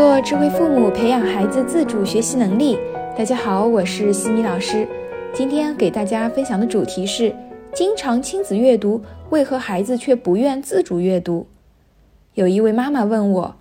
做智慧父母，培养孩子自主学习能力。大家好，我是西米老师。今天给大家分享的主题是：经常亲子阅读，为何孩子却不愿自主阅读？有一位妈妈问我：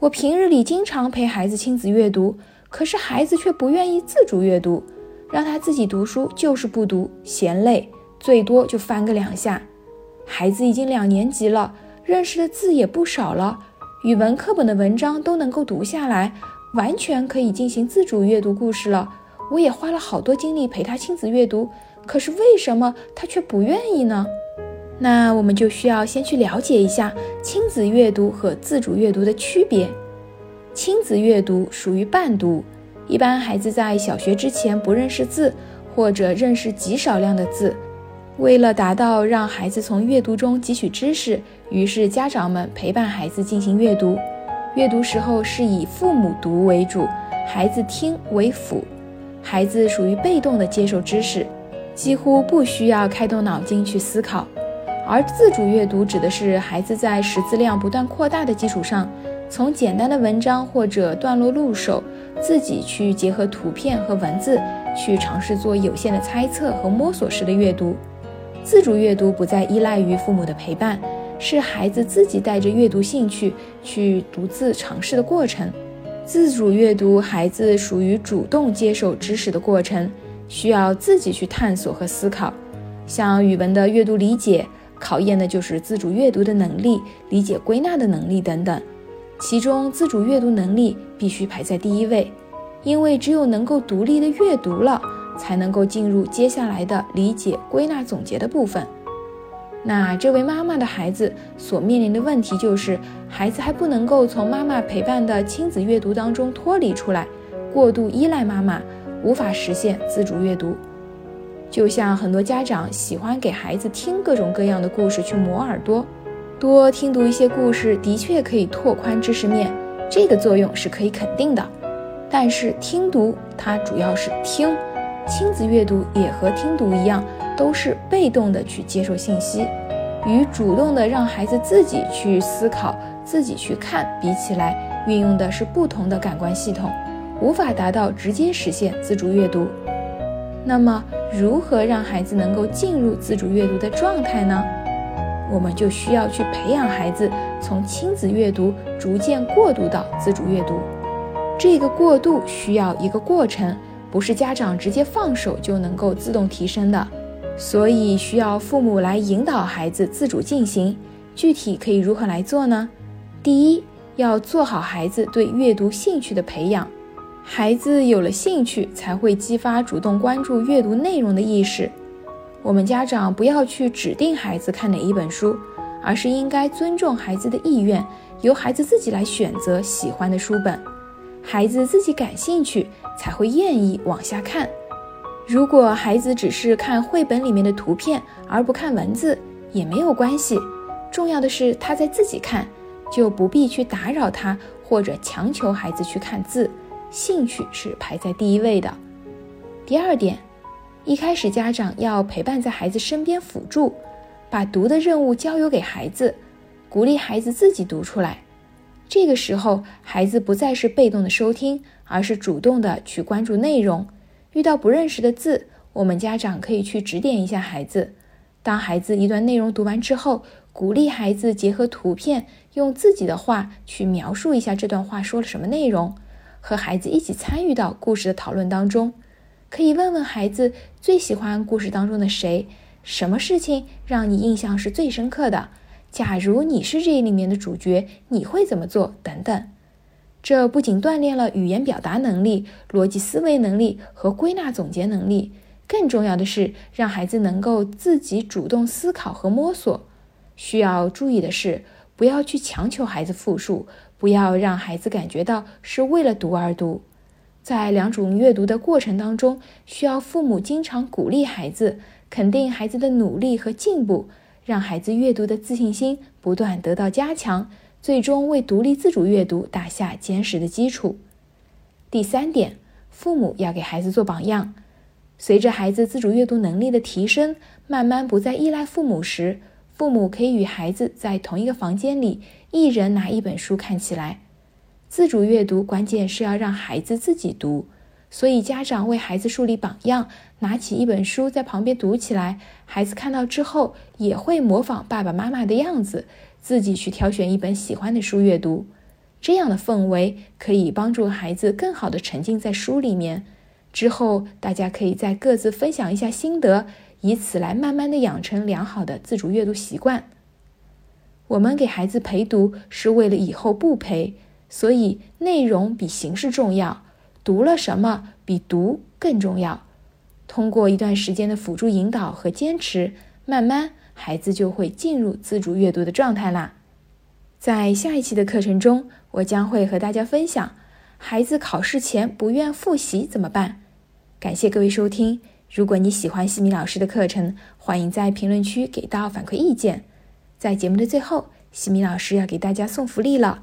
我平日里经常陪孩子亲子阅读，可是孩子却不愿意自主阅读，让他自己读书就是不读，嫌累，最多就翻个两下。孩子已经两年级了，认识的字也不少了。语文课本的文章都能够读下来，完全可以进行自主阅读故事了。我也花了好多精力陪他亲子阅读，可是为什么他却不愿意呢？那我们就需要先去了解一下亲子阅读和自主阅读的区别。亲子阅读属于伴读，一般孩子在小学之前不认识字，或者认识极少量的字。为了达到让孩子从阅读中汲取知识，于是家长们陪伴孩子进行阅读。阅读时候是以父母读为主，孩子听为辅。孩子属于被动的接受知识，几乎不需要开动脑筋去思考。而自主阅读指的是孩子在识字量不断扩大的基础上，从简单的文章或者段落入手，自己去结合图片和文字，去尝试做有限的猜测和摸索式的阅读。自主阅读不再依赖于父母的陪伴，是孩子自己带着阅读兴趣去独自尝试的过程。自主阅读，孩子属于主动接受知识的过程，需要自己去探索和思考。像语文的阅读理解，考验的就是自主阅读的能力、理解归纳的能力等等。其中，自主阅读能力必须排在第一位，因为只有能够独立的阅读了。才能够进入接下来的理解、归纳、总结的部分。那这位妈妈的孩子所面临的问题就是，孩子还不能够从妈妈陪伴的亲子阅读当中脱离出来，过度依赖妈妈，无法实现自主阅读。就像很多家长喜欢给孩子听各种各样的故事去磨耳朵，多听读一些故事的确可以拓宽知识面，这个作用是可以肯定的。但是听读它主要是听。亲子阅读也和听读一样，都是被动的去接受信息，与主动的让孩子自己去思考、自己去看比起来，运用的是不同的感官系统，无法达到直接实现自主阅读。那么，如何让孩子能够进入自主阅读的状态呢？我们就需要去培养孩子从亲子阅读逐渐过渡到自主阅读，这个过渡需要一个过程。不是家长直接放手就能够自动提升的，所以需要父母来引导孩子自主进行。具体可以如何来做呢？第一，要做好孩子对阅读兴趣的培养。孩子有了兴趣，才会激发主动关注阅读内容的意识。我们家长不要去指定孩子看哪一本书，而是应该尊重孩子的意愿，由孩子自己来选择喜欢的书本。孩子自己感兴趣。才会愿意往下看。如果孩子只是看绘本里面的图片而不看文字，也没有关系。重要的是他在自己看，就不必去打扰他或者强求孩子去看字。兴趣是排在第一位的。第二点，一开始家长要陪伴在孩子身边辅助，把读的任务交由给孩子，鼓励孩子自己读出来。这个时候，孩子不再是被动的收听，而是主动的去关注内容。遇到不认识的字，我们家长可以去指点一下孩子。当孩子一段内容读完之后，鼓励孩子结合图片，用自己的话去描述一下这段话说了什么内容，和孩子一起参与到故事的讨论当中。可以问问孩子最喜欢故事当中的谁，什么事情让你印象是最深刻的。假如你是这里面的主角，你会怎么做？等等，这不仅锻炼了语言表达能力、逻辑思维能力和归纳总结能力，更重要的是让孩子能够自己主动思考和摸索。需要注意的是，不要去强求孩子复述，不要让孩子感觉到是为了读而读。在两种阅读的过程当中，需要父母经常鼓励孩子，肯定孩子的努力和进步。让孩子阅读的自信心不断得到加强，最终为独立自主阅读打下坚实的基础。第三点，父母要给孩子做榜样。随着孩子自主阅读能力的提升，慢慢不再依赖父母时，父母可以与孩子在同一个房间里，一人拿一本书看起来。自主阅读关键是要让孩子自己读，所以家长为孩子树立榜样，拿起一本书在旁边读起来，孩子看到之后也会模仿爸爸妈妈的样子，自己去挑选一本喜欢的书阅读。这样的氛围可以帮助孩子更好的沉浸在书里面。之后大家可以再各自分享一下心得，以此来慢慢的养成良好的自主阅读习惯。我们给孩子陪读是为了以后不陪。所以，内容比形式重要。读了什么比读更重要。通过一段时间的辅助引导和坚持，慢慢孩子就会进入自主阅读的状态啦。在下一期的课程中，我将会和大家分享，孩子考试前不愿复习怎么办。感谢各位收听。如果你喜欢西米老师的课程，欢迎在评论区给到反馈意见。在节目的最后，西米老师要给大家送福利了。